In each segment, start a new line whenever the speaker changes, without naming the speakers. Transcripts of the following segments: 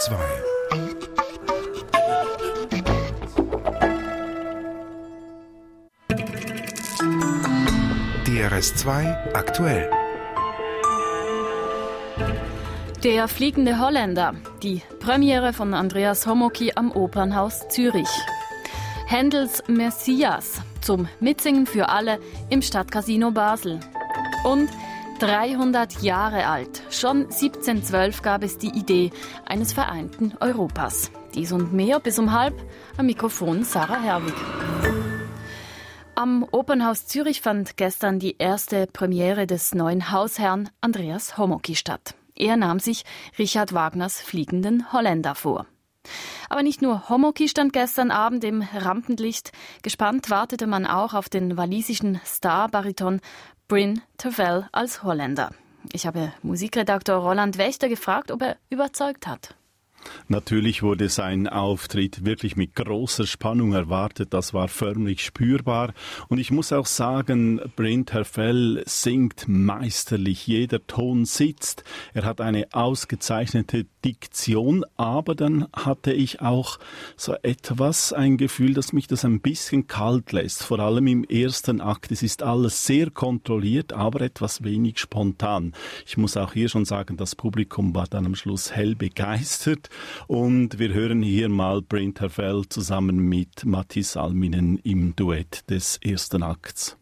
DRS2 DRS2 aktuell
Der fliegende Holländer, die Premiere von Andreas Homoki am Opernhaus Zürich. Händels Messias zum Mitsingen für alle im Stadtcasino Basel. Und 300 Jahre alt. Schon 1712 gab es die Idee eines vereinten Europas. Dies und mehr bis um halb am Mikrofon Sarah Herwig. Am Opernhaus Zürich fand gestern die erste Premiere des neuen Hausherrn Andreas Homoki statt. Er nahm sich Richard Wagners Fliegenden Holländer vor. Aber nicht nur Homoki stand gestern Abend im Rampenlicht. Gespannt wartete man auch auf den walisischen Star-Bariton Bryn Terfel als Holländer. Ich habe Musikredakteur Roland Wächter gefragt, ob er überzeugt hat.
Natürlich wurde sein Auftritt wirklich mit großer Spannung erwartet. Das war förmlich spürbar. Und ich muss auch sagen, Brent Herfell singt meisterlich. Jeder Ton sitzt. Er hat eine ausgezeichnete Diktion. Aber dann hatte ich auch so etwas, ein Gefühl, dass mich das ein bisschen kalt lässt. Vor allem im ersten Akt. Es ist alles sehr kontrolliert, aber etwas wenig spontan. Ich muss auch hier schon sagen, das Publikum war dann am Schluss hell begeistert. Und wir hören hier mal Brent Herfell zusammen mit Mathis Alminen im Duett des ersten Akts.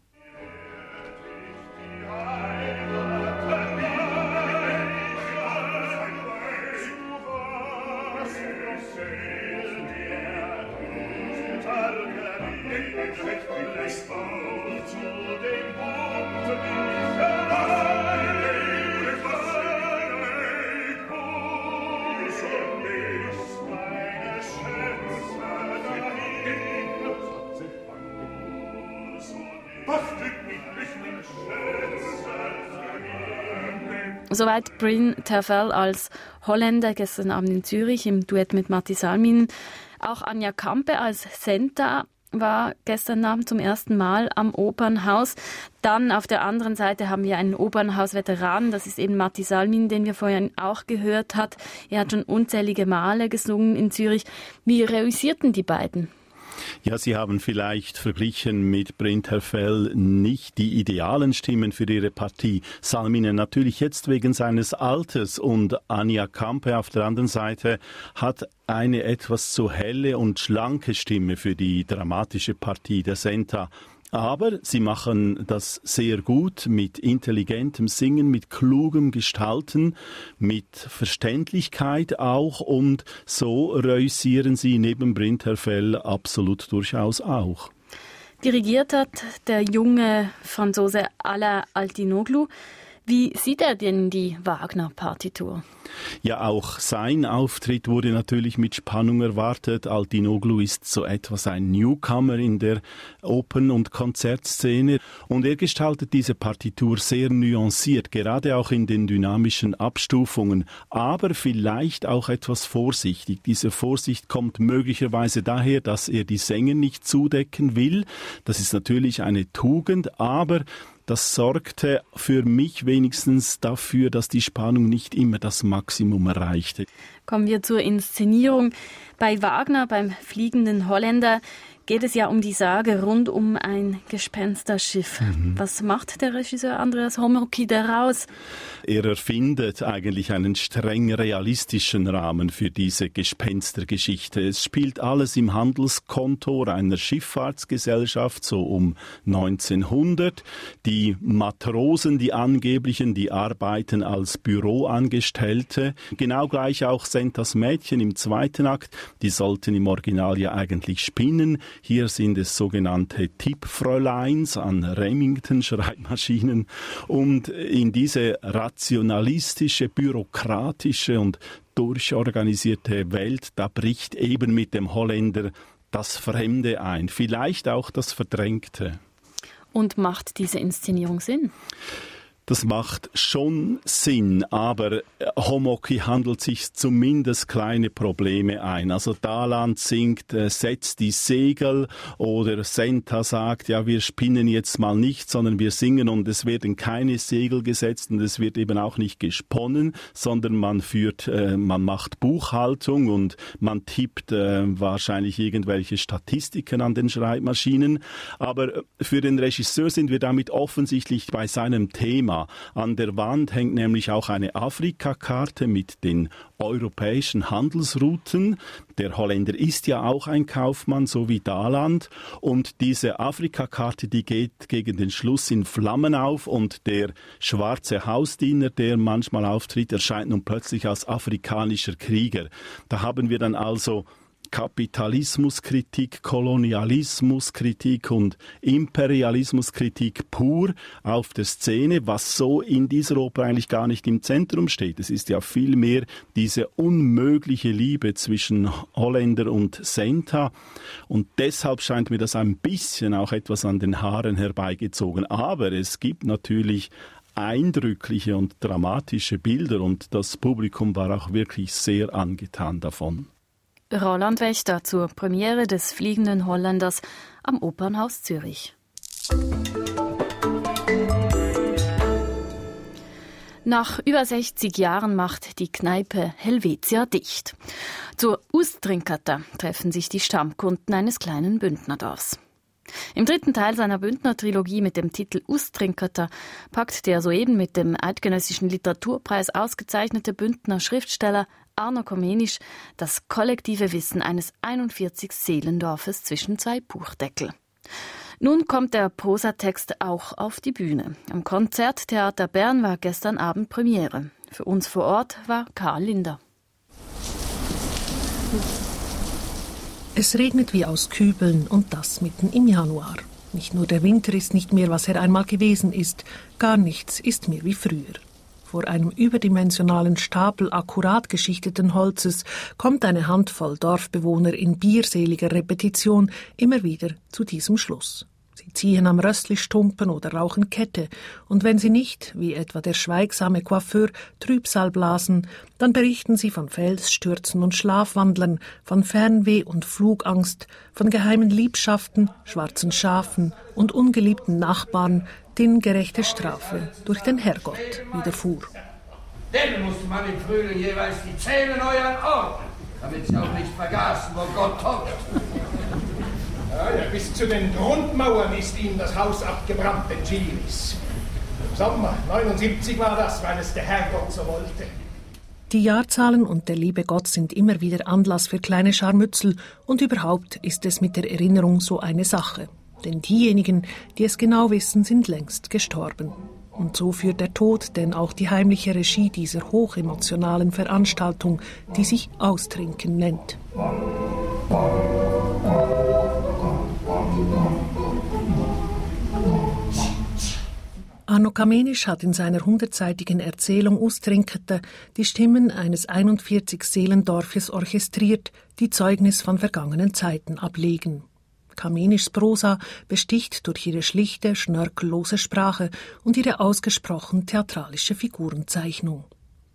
Soweit Bryn Terfel als Holländer gestern Abend in Zürich im Duett mit Matti Salmin. Auch Anja Kampe als Senta war gestern Abend zum ersten Mal am Opernhaus. Dann auf der anderen Seite haben wir einen Opernhaus-Veteran, das ist eben Matti Salmin, den wir vorhin auch gehört hat. Er hat schon unzählige Male gesungen in Zürich. Wie reüssierten die beiden?
Ja, Sie haben vielleicht verglichen mit Brent Herfell nicht die idealen Stimmen für Ihre Partie. Salminen natürlich jetzt wegen seines Alters und Anja Kampe auf der anderen Seite hat eine etwas zu helle und schlanke Stimme für die dramatische Partie der Senta. Aber sie machen das sehr gut mit intelligentem Singen, mit klugem Gestalten, mit Verständlichkeit auch und so reüssieren sie neben Brinterfell absolut durchaus auch.
Dirigiert hat der junge Franzose Ala Altinoglu. Wie sieht er denn die Wagner-Partitur?
Ja, auch sein Auftritt wurde natürlich mit Spannung erwartet. Altinoglu ist so etwas ein Newcomer in der Open- und Konzertszene und er gestaltet diese Partitur sehr nuanciert, gerade auch in den dynamischen Abstufungen, aber vielleicht auch etwas vorsichtig. Diese Vorsicht kommt möglicherweise daher, dass er die Sänger nicht zudecken will. Das ist natürlich eine Tugend, aber das sorgte für mich wenigstens dafür, dass die Spannung nicht immer das Maximum erreichte.
Kommen wir zur Inszenierung. Bei Wagner, beim fliegenden Holländer, geht es ja um die Sage rund um ein Gespensterschiff. Mhm. Was macht der Regisseur Andreas Homoki daraus?
Er erfindet eigentlich einen streng realistischen Rahmen für diese Gespenstergeschichte. Es spielt alles im Handelskontor einer Schifffahrtsgesellschaft, so um 1900. Die Matrosen, die angeblichen, die arbeiten als Büroangestellte. Genau gleich auch Sentas Mädchen im zweiten Akt, die sollten im Original ja eigentlich spinnen. Hier sind es sogenannte Tippfräuleins an Remington-Schreibmaschinen. Und in diese rationalistische, bürokratische und durchorganisierte Welt, da bricht eben mit dem Holländer das Fremde ein, vielleicht auch das Verdrängte.
Und macht diese Inszenierung Sinn?
Das macht schon Sinn, aber Homoki handelt sich zumindest kleine Probleme ein. Also Daland singt, äh, setzt die Segel oder Senta sagt, ja, wir spinnen jetzt mal nicht, sondern wir singen und es werden keine Segel gesetzt und es wird eben auch nicht gesponnen, sondern man führt, äh, man macht Buchhaltung und man tippt äh, wahrscheinlich irgendwelche Statistiken an den Schreibmaschinen. Aber äh, für den Regisseur sind wir damit offensichtlich bei seinem Thema. An der Wand hängt nämlich auch eine Afrikakarte mit den europäischen Handelsrouten. Der Holländer ist ja auch ein Kaufmann, so wie Daland. Und diese Afrikakarte, die geht gegen den Schluss in Flammen auf und der schwarze Hausdiener, der manchmal auftritt, erscheint nun plötzlich als afrikanischer Krieger. Da haben wir dann also Kapitalismuskritik, Kolonialismuskritik und Imperialismuskritik pur auf der Szene, was so in dieser Oper eigentlich gar nicht im Zentrum steht. Es ist ja vielmehr diese unmögliche Liebe zwischen Holländer und Senta und deshalb scheint mir das ein bisschen auch etwas an den Haaren herbeigezogen. Aber es gibt natürlich eindrückliche und dramatische Bilder und das Publikum war auch wirklich sehr angetan davon.
Roland Wächter zur Premiere des Fliegenden Holländers am Opernhaus Zürich. Nach über 60 Jahren macht die Kneipe Helvetia dicht. Zur Ustrinkata treffen sich die Stammkunden eines kleinen Bündnerdorfs. Im dritten Teil seiner Bündner-Trilogie mit dem Titel Ustrinkata packt der soeben mit dem Eidgenössischen Literaturpreis ausgezeichnete Bündner Schriftsteller Arno Komenisch das kollektive Wissen eines 41 Seelendorfes zwischen zwei Buchdeckel. Nun kommt der Prosatext auch auf die Bühne. Am Konzerttheater Bern war gestern Abend Premiere. Für uns vor Ort war Karl Linder.
Es regnet wie aus Kübeln und das mitten im Januar. Nicht nur der Winter ist nicht mehr, was er einmal gewesen ist, gar nichts ist mehr wie früher. Vor einem überdimensionalen Stapel akkurat geschichteten Holzes kommt eine Handvoll Dorfbewohner in bierseliger Repetition immer wieder zu diesem Schluss. Sie ziehen am Rössli-Stumpen oder rauchen Kette, und wenn sie nicht, wie etwa der schweigsame Coiffeur, Trübsal blasen, dann berichten sie von Felsstürzen und Schlafwandlern, von Fernweh und Flugangst, von geheimen Liebschaften, schwarzen Schafen und ungeliebten Nachbarn, denen gerechte Strafe durch den Herrgott widerfuhr.
Denn musste man im Frühling jeweils die Zähne neu anordnen, damit sie auch nicht vergaßen, wo Gott hockt.
Ja, ja, bis zu den Grundmauern ist ihm das Haus abgebrannt, den Gilis. Sommer 79 war das, weil es der Herrgott so wollte.
Die Jahrzahlen und der liebe Gott sind immer wieder Anlass für kleine Scharmützel und überhaupt ist es mit der Erinnerung so eine Sache. Denn diejenigen, die es genau wissen, sind längst gestorben. Und so führt der Tod denn auch die heimliche Regie dieser hochemotionalen Veranstaltung, die sich Austrinken nennt. Arno Kamenisch hat in seiner hundertseitigen Erzählung Ustrinkete die Stimmen eines 41 Seelendorfes orchestriert, die Zeugnis von vergangenen Zeiten ablegen. Kamenischs Prosa besticht durch ihre schlichte, schnörkellose Sprache und ihre ausgesprochen theatralische Figurenzeichnung.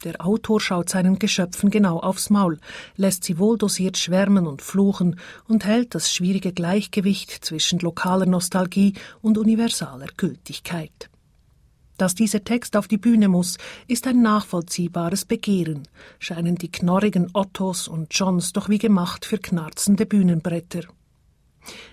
Der Autor schaut seinen Geschöpfen genau aufs Maul, lässt sie wohldosiert schwärmen und fluchen und hält das schwierige Gleichgewicht zwischen lokaler Nostalgie und universaler Gültigkeit. Dass dieser Text auf die Bühne muss, ist ein nachvollziehbares Begehren, scheinen die knorrigen Ottos und Johns doch wie gemacht für knarzende Bühnenbretter.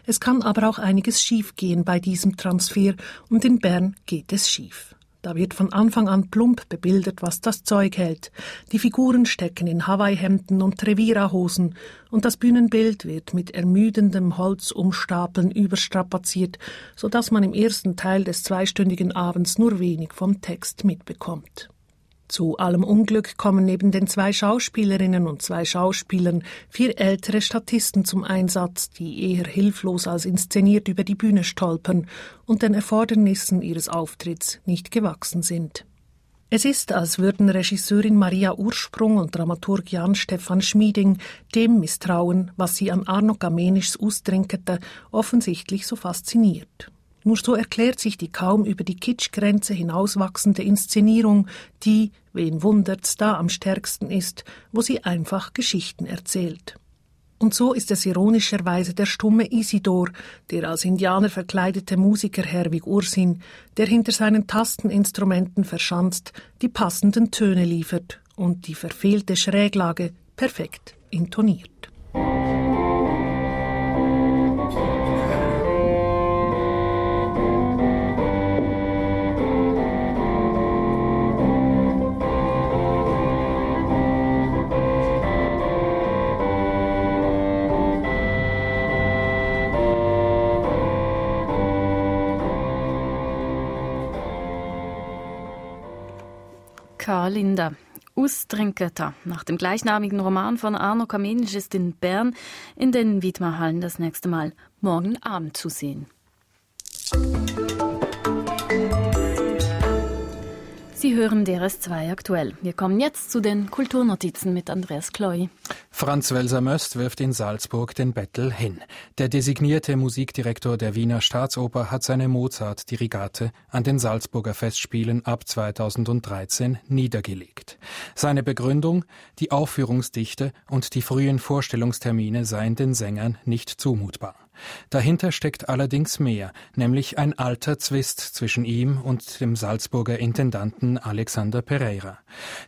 Es kann aber auch einiges schiefgehen bei diesem Transfer und in Bern geht es schief. Da wird von Anfang an plump bebildert, was das Zeug hält. Die Figuren stecken in Hawaii-Hemden und Trevira-Hosen und das Bühnenbild wird mit ermüdendem Holzumstapeln überstrapaziert, so dass man im ersten Teil des zweistündigen Abends nur wenig vom Text mitbekommt. Zu allem Unglück kommen neben den zwei Schauspielerinnen und zwei Schauspielern vier ältere Statisten zum Einsatz, die eher hilflos als inszeniert über die Bühne stolpern und den Erfordernissen ihres Auftritts nicht gewachsen sind. Es ist, als würden Regisseurin Maria Ursprung und Dramaturg Jan Stefan Schmieding dem misstrauen, was sie an Arno Gamenischs Ustrinkete offensichtlich so fasziniert. Nur so erklärt sich die kaum über die Kitschgrenze hinauswachsende Inszenierung, die, wen wundert's, da am stärksten ist, wo sie einfach Geschichten erzählt. Und so ist es ironischerweise der stumme Isidor, der als Indianer verkleidete Musiker Herwig Ursin, der hinter seinen Tasteninstrumenten verschanzt die passenden Töne liefert und die verfehlte Schräglage perfekt intoniert.
Karl Linder. Ustrinketa. Nach dem gleichnamigen Roman von Arno Kamenisch ist in Bern in den Wiedmerhallen das nächste Mal morgen Abend zu sehen. Sie hören DRS2 aktuell. Wir kommen jetzt zu den Kulturnotizen mit Andreas Kloy.
Franz Welser-Möst wirft in Salzburg den Bettel hin. Der designierte Musikdirektor der Wiener Staatsoper hat seine Mozart-Dirigate an den Salzburger Festspielen ab 2013 niedergelegt. Seine Begründung, die Aufführungsdichte und die frühen Vorstellungstermine seien den Sängern nicht zumutbar. Dahinter steckt allerdings mehr, nämlich ein alter Zwist zwischen ihm und dem Salzburger Intendanten Alexander Pereira.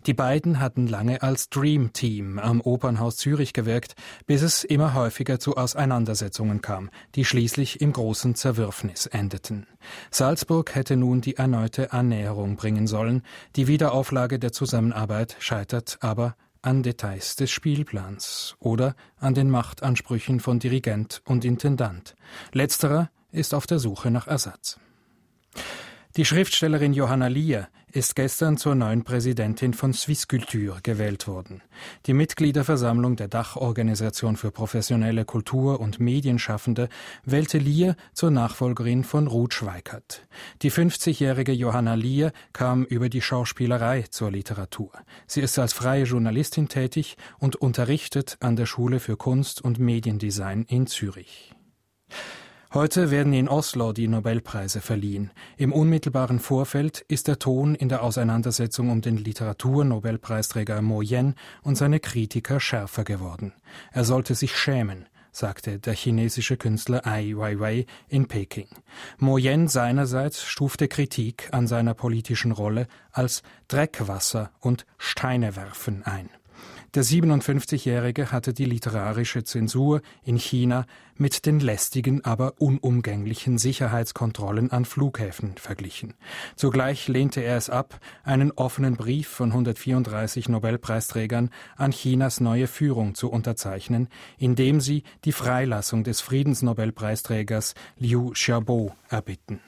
Die beiden hatten lange als Dream Team am Opernhaus Zürich gewirkt, bis es immer häufiger zu Auseinandersetzungen kam, die schließlich im großen Zerwürfnis endeten. Salzburg hätte nun die erneute Annäherung bringen sollen, die Wiederauflage der Zusammenarbeit scheitert aber an Details des Spielplans oder an den Machtansprüchen von Dirigent und Intendant. Letzterer ist auf der Suche nach Ersatz. Die Schriftstellerin Johanna Lier ist gestern zur neuen Präsidentin von Swisskultur gewählt worden. Die Mitgliederversammlung der Dachorganisation für professionelle Kultur- und Medienschaffende wählte Lier zur Nachfolgerin von Ruth Schweikert. Die 50-jährige Johanna Lier kam über die Schauspielerei zur Literatur. Sie ist als freie Journalistin tätig und unterrichtet an der Schule für Kunst und Mediendesign in Zürich. Heute werden in Oslo die Nobelpreise verliehen. Im unmittelbaren Vorfeld ist der Ton in der Auseinandersetzung um den Literaturnobelpreisträger Mo Yen und seine Kritiker schärfer geworden. Er sollte sich schämen, sagte der chinesische Künstler Ai Weiwei in Peking. Mo Yen seinerseits stufte Kritik an seiner politischen Rolle als Dreckwasser und Steinewerfen ein. Der 57-Jährige hatte die literarische Zensur in China mit den lästigen, aber unumgänglichen Sicherheitskontrollen an Flughäfen verglichen. Zugleich lehnte er es ab, einen offenen Brief von 134 Nobelpreisträgern an Chinas neue Führung zu unterzeichnen, in dem sie die Freilassung des Friedensnobelpreisträgers Liu Xiaobo erbitten.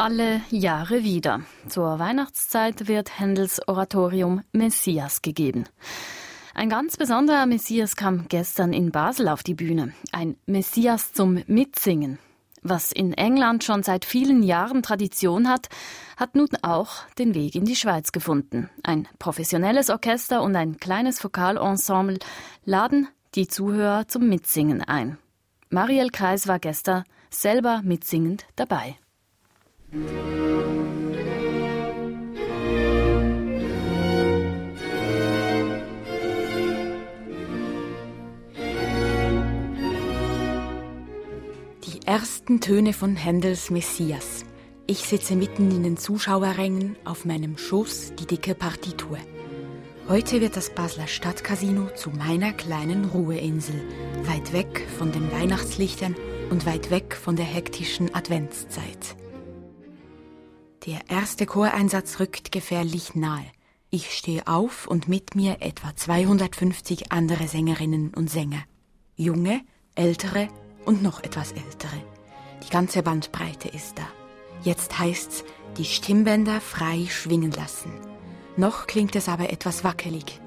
Alle Jahre wieder. Zur Weihnachtszeit wird Händels Oratorium Messias gegeben. Ein ganz besonderer Messias kam gestern in Basel auf die Bühne. Ein Messias zum Mitsingen. Was in England schon seit vielen Jahren Tradition hat, hat nun auch den Weg in die Schweiz gefunden. Ein professionelles Orchester und ein kleines Vokalensemble laden die Zuhörer zum Mitsingen ein. Marielle Kreis war gestern selber mitsingend dabei.
Die ersten Töne von Händels Messias. Ich sitze mitten in den Zuschauerrängen, auf meinem Schoß die dicke Partitur. Heute wird das Basler Stadtcasino zu meiner kleinen Ruheinsel, weit weg von den Weihnachtslichtern und weit weg von der hektischen Adventszeit. Der erste Choreinsatz rückt gefährlich nahe. Ich stehe auf und mit mir etwa 250 andere Sängerinnen und Sänger. Junge, ältere und noch etwas ältere. Die ganze Bandbreite ist da. Jetzt heißt's, die Stimmbänder frei schwingen lassen. Noch klingt es aber etwas wackelig.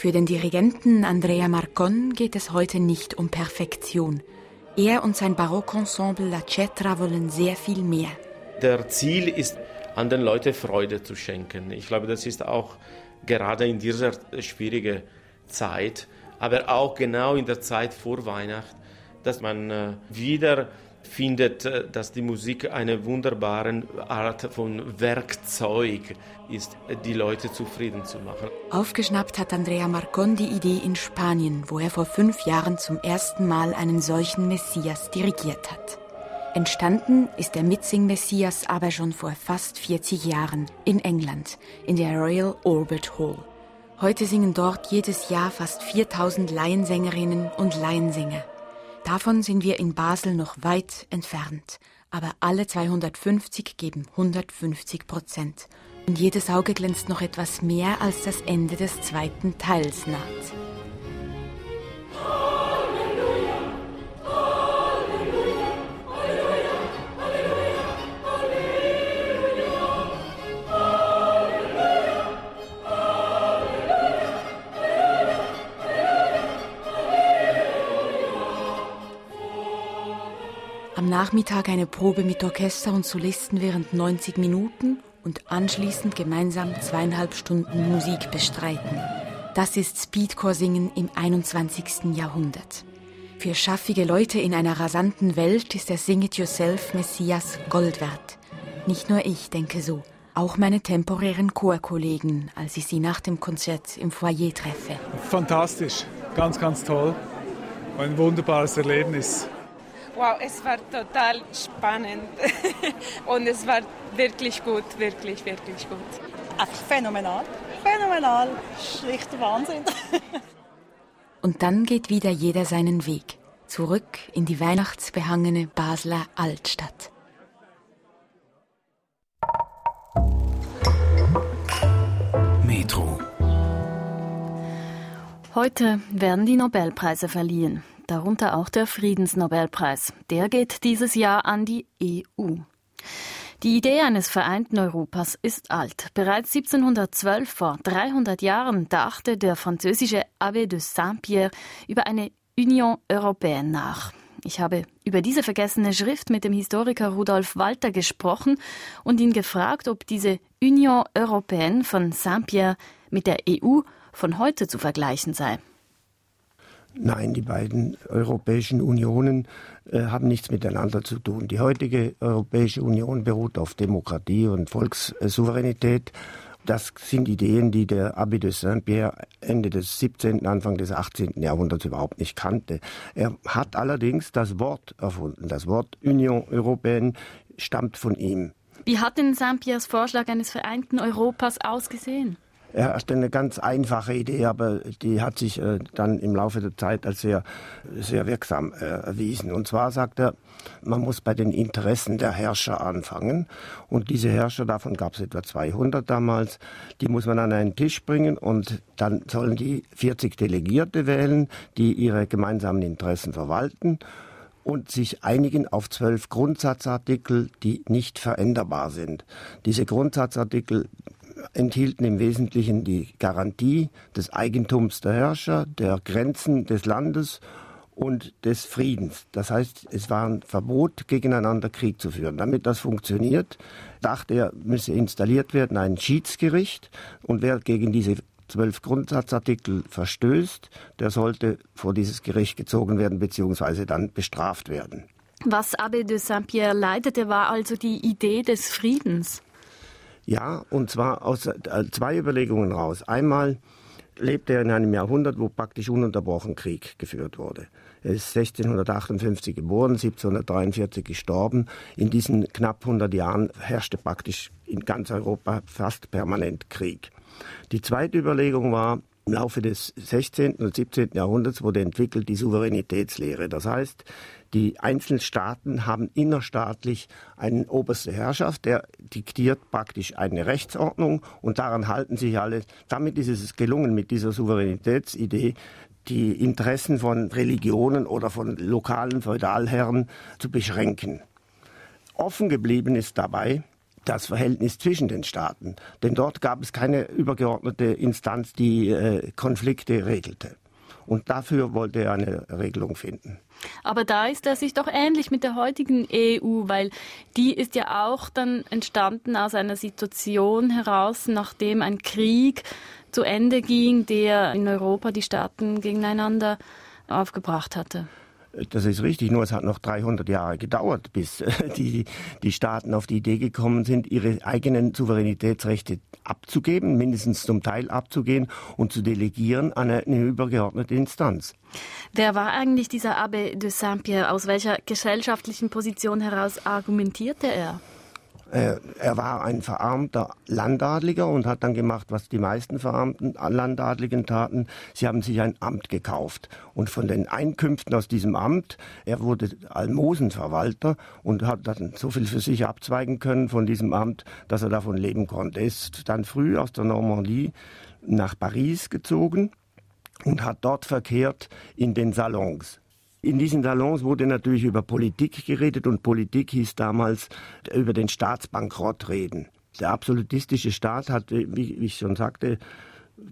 Für den Dirigenten Andrea Marcon geht es heute nicht um Perfektion. Er und sein Barockensemble La Cetra wollen sehr viel mehr.
Der Ziel ist, an den Leuten Freude zu schenken. Ich glaube, das ist auch gerade in dieser schwierigen Zeit, aber auch genau in der Zeit vor Weihnachten, dass man äh, wieder findet, äh, dass die Musik eine wunderbare Art von Werkzeug ist, die Leute zufrieden zu machen.
Aufgeschnappt hat Andrea Marcon die Idee in Spanien, wo er vor fünf Jahren zum ersten Mal einen solchen Messias dirigiert hat. Entstanden ist der Mitsing-Messias aber schon vor fast 40 Jahren in England, in der Royal Orbit Hall. Heute singen dort jedes Jahr fast 4000 Laiensängerinnen und Laiensänger. Davon sind wir in Basel noch weit entfernt. Aber alle 250 geben 150 Prozent. Und jedes Auge glänzt noch etwas mehr, als das Ende des zweiten Teils naht. Nachmittag eine Probe mit Orchester und Solisten während 90 Minuten und anschließend gemeinsam zweieinhalb Stunden Musik bestreiten. Das ist Speedcore-Singen im 21. Jahrhundert. Für schaffige Leute in einer rasanten Welt ist der Sing-It-Yourself Messias Gold wert. Nicht nur ich denke so, auch meine temporären Chorkollegen, als ich sie nach dem Konzert im Foyer treffe.
Fantastisch, ganz, ganz toll. Ein wunderbares Erlebnis.
Wow, es war total spannend und es war wirklich gut, wirklich, wirklich gut.
Einfach phänomenal, phänomenal, schlichter Wahnsinn.
und dann geht wieder jeder seinen Weg, zurück in die weihnachtsbehangene Basler Altstadt.
Metro.
Heute werden die Nobelpreise verliehen darunter auch der Friedensnobelpreis. Der geht dieses Jahr an die EU. Die Idee eines vereinten Europas ist alt. Bereits 1712, vor 300 Jahren, dachte der französische Abbé de Saint-Pierre über eine Union Européenne nach. Ich habe über diese vergessene Schrift mit dem Historiker Rudolf Walter gesprochen und ihn gefragt, ob diese Union Européenne von Saint-Pierre mit der EU von heute zu vergleichen sei.
Nein, die beiden Europäischen Unionen äh, haben nichts miteinander zu tun. Die heutige Europäische Union beruht auf Demokratie und Volkssouveränität. Das sind Ideen, die der Abbé de Saint-Pierre Ende des 17., Anfang des 18. Jahrhunderts überhaupt nicht kannte. Er hat allerdings das Wort erfunden. Das Wort Union Européenne stammt von ihm.
Wie hat denn Saint-Pierres Vorschlag eines vereinten Europas ausgesehen?
Er hatte eine ganz einfache Idee, aber die hat sich äh, dann im Laufe der Zeit als sehr, sehr wirksam äh, erwiesen. Und zwar sagt er, man muss bei den Interessen der Herrscher anfangen. Und diese Herrscher, davon gab es etwa 200 damals, die muss man an einen Tisch bringen und dann sollen die 40 Delegierte wählen, die ihre gemeinsamen Interessen verwalten und sich einigen auf zwölf Grundsatzartikel, die nicht veränderbar sind. Diese Grundsatzartikel enthielten im Wesentlichen die Garantie des Eigentums der Herrscher, der Grenzen des Landes und des Friedens. Das heißt, es war ein Verbot, gegeneinander Krieg zu führen. Damit das funktioniert, dachte er, müsse installiert werden ein Schiedsgericht und wer gegen diese zwölf Grundsatzartikel verstößt, der sollte vor dieses Gericht gezogen werden bzw. dann bestraft werden.
Was Abbé de Saint-Pierre leitete, war also die Idee des Friedens.
Ja, und zwar aus äh, zwei Überlegungen raus. Einmal lebte er in einem Jahrhundert, wo praktisch ununterbrochen Krieg geführt wurde. Er ist 1658 geboren, 1743 gestorben. In diesen knapp 100 Jahren herrschte praktisch in ganz Europa fast permanent Krieg. Die zweite Überlegung war, im Laufe des 16. und 17. Jahrhunderts wurde entwickelt die Souveränitätslehre. Das heißt, die einzelnen Staaten haben innerstaatlich eine oberste Herrschaft, der diktiert praktisch eine Rechtsordnung und daran halten sich alle. Damit ist es gelungen, mit dieser Souveränitätsidee die Interessen von Religionen oder von lokalen Feudalherren zu beschränken. Offen geblieben ist dabei, das Verhältnis zwischen den Staaten. Denn dort gab es keine übergeordnete Instanz, die äh, Konflikte regelte. Und dafür wollte er eine Regelung finden.
Aber da ist er sich doch ähnlich mit der heutigen EU, weil die ist ja auch dann entstanden aus einer Situation heraus, nachdem ein Krieg zu Ende ging, der in Europa die Staaten gegeneinander aufgebracht hatte.
Das ist richtig, nur es hat noch 300 Jahre gedauert, bis äh, die, die Staaten auf die Idee gekommen sind, ihre eigenen Souveränitätsrechte abzugeben, mindestens zum Teil abzugehen und zu delegieren an eine, übergeordnete Instanz.
Wer war eigentlich dieser Abbé de Saint-Pierre? Aus welcher gesellschaftlichen Position heraus argumentierte er?
Äh, er war ein verarmter Landadliger und hat dann gemacht, was die meisten verarmten Landadligen taten. Sie haben sich ein Amt gekauft. Und von den Einkünften aus diesem Amt, er wurde Almosenverwalter und hat dann so viel für sich abzweigen können von diesem Amt, dass er davon leben konnte. Er ist dann früh aus der Normandie nach Paris gezogen und hat dort verkehrt in den Salons. In diesen Salons wurde natürlich über Politik geredet und Politik hieß damals über den Staatsbankrott reden. Der absolutistische Staat hat, wie ich schon sagte,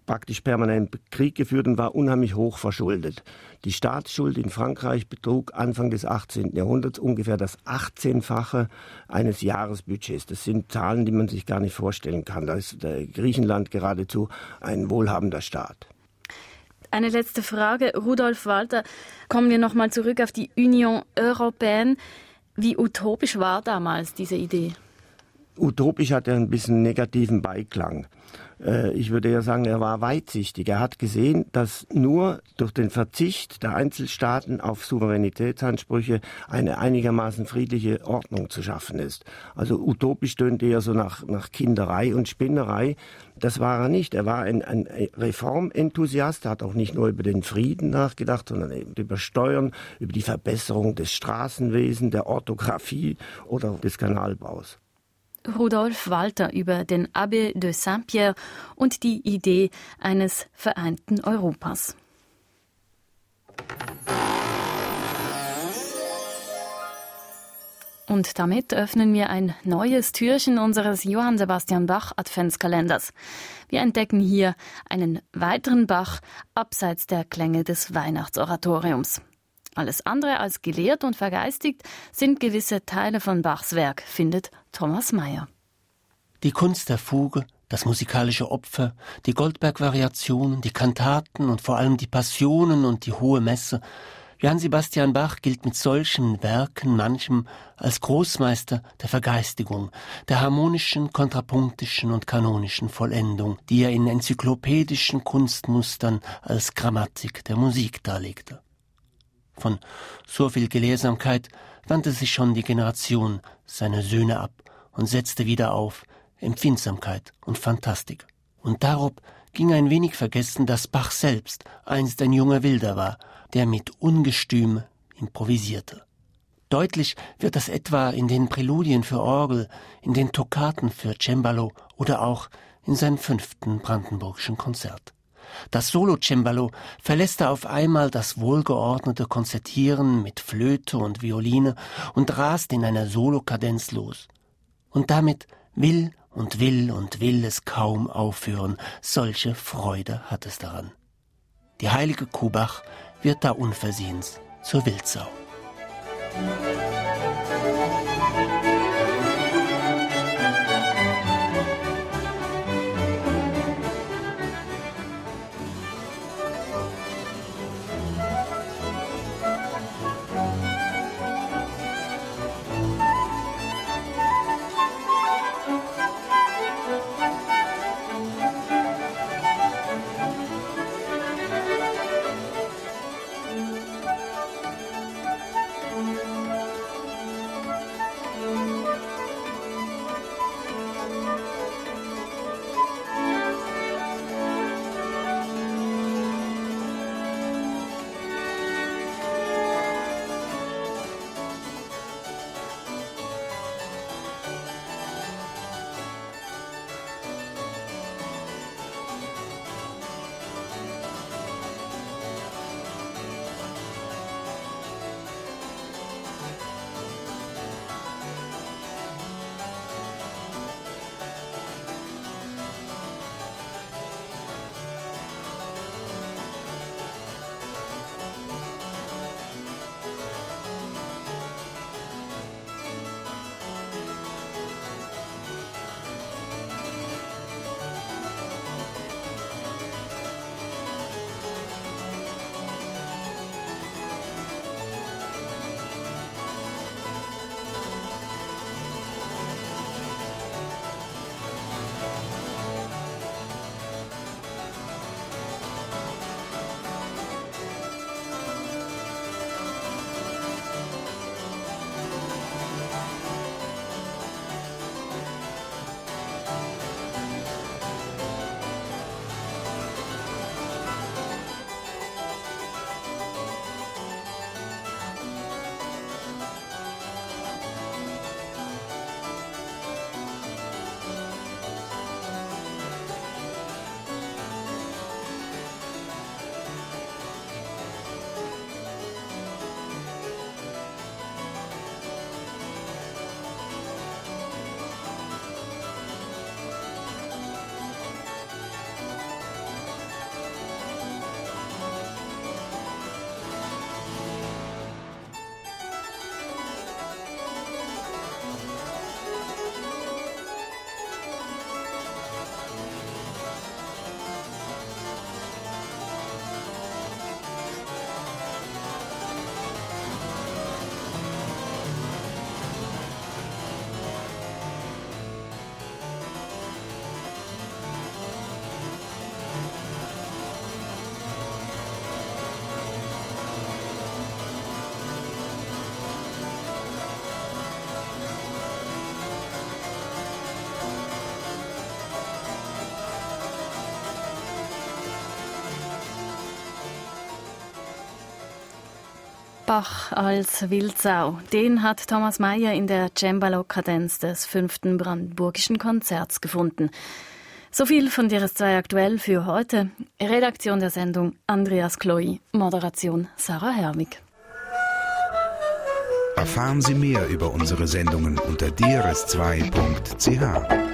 praktisch permanent Krieg geführt und war unheimlich hoch verschuldet. Die Staatsschuld in Frankreich betrug Anfang des 18. Jahrhunderts ungefähr das 18-fache eines Jahresbudgets. Das sind Zahlen, die man sich gar nicht vorstellen kann. Da ist Griechenland geradezu ein wohlhabender Staat.
Eine letzte Frage, Rudolf Walter. Kommen wir nochmal zurück auf die Union Européenne. Wie utopisch war damals diese Idee?
Utopisch hat er ein bisschen negativen Beiklang. Äh, ich würde ja sagen, er war weitsichtig. Er hat gesehen, dass nur durch den Verzicht der Einzelstaaten auf Souveränitätsansprüche eine einigermaßen friedliche Ordnung zu schaffen ist. Also utopisch stöhnte er so nach, nach Kinderei und Spinnerei. Das war er nicht. Er war ein, ein Reformenthusiast. Er hat auch nicht nur über den Frieden nachgedacht, sondern eben über Steuern, über die Verbesserung des Straßenwesens, der Orthographie oder des Kanalbaus.
Rudolf Walter über den Abbé de Saint-Pierre und die Idee eines vereinten Europas. Und damit öffnen wir ein neues Türchen unseres Johann Sebastian Bach Adventskalenders. Wir entdecken hier einen weiteren Bach abseits der Klänge des Weihnachtsoratoriums. Alles andere als gelehrt und vergeistigt sind gewisse Teile von Bachs Werk, findet Thomas Mayer.
Die Kunst der Fuge, das musikalische Opfer, die Goldberg-Variationen, die Kantaten und vor allem die Passionen und die hohe Messe. Johann Sebastian Bach gilt mit solchen Werken manchem als Großmeister der Vergeistigung, der harmonischen, kontrapunktischen und kanonischen Vollendung, die er in enzyklopädischen Kunstmustern als Grammatik der Musik darlegte. Von so viel Gelehrsamkeit wandte sich schon die Generation seiner Söhne ab und setzte wieder auf Empfindsamkeit und Fantastik. Und darob ging ein wenig vergessen, dass Bach selbst einst ein junger Wilder war, der mit Ungestüm improvisierte. Deutlich wird das etwa in den Präludien für Orgel, in den Toccaten für Cembalo oder auch in seinem fünften brandenburgischen Konzert. Das Solo-Cembalo verlässt er auf einmal das wohlgeordnete Konzertieren mit Flöte und Violine und rast in einer Solokadenz los. Und damit will und will und will es kaum aufhören, solche Freude hat es daran. Die heilige Kubach wird da unversehens zur Wildsau.
Bach als Wildsau. Den hat Thomas Mayer in der Cembalo-Kadenz des fünften Brandenburgischen Konzerts gefunden. So viel von DRS2 aktuell für heute. Redaktion der Sendung Andreas Chloe, Moderation Sarah Herwig.
Erfahren Sie mehr über unsere Sendungen unter drs2.ch.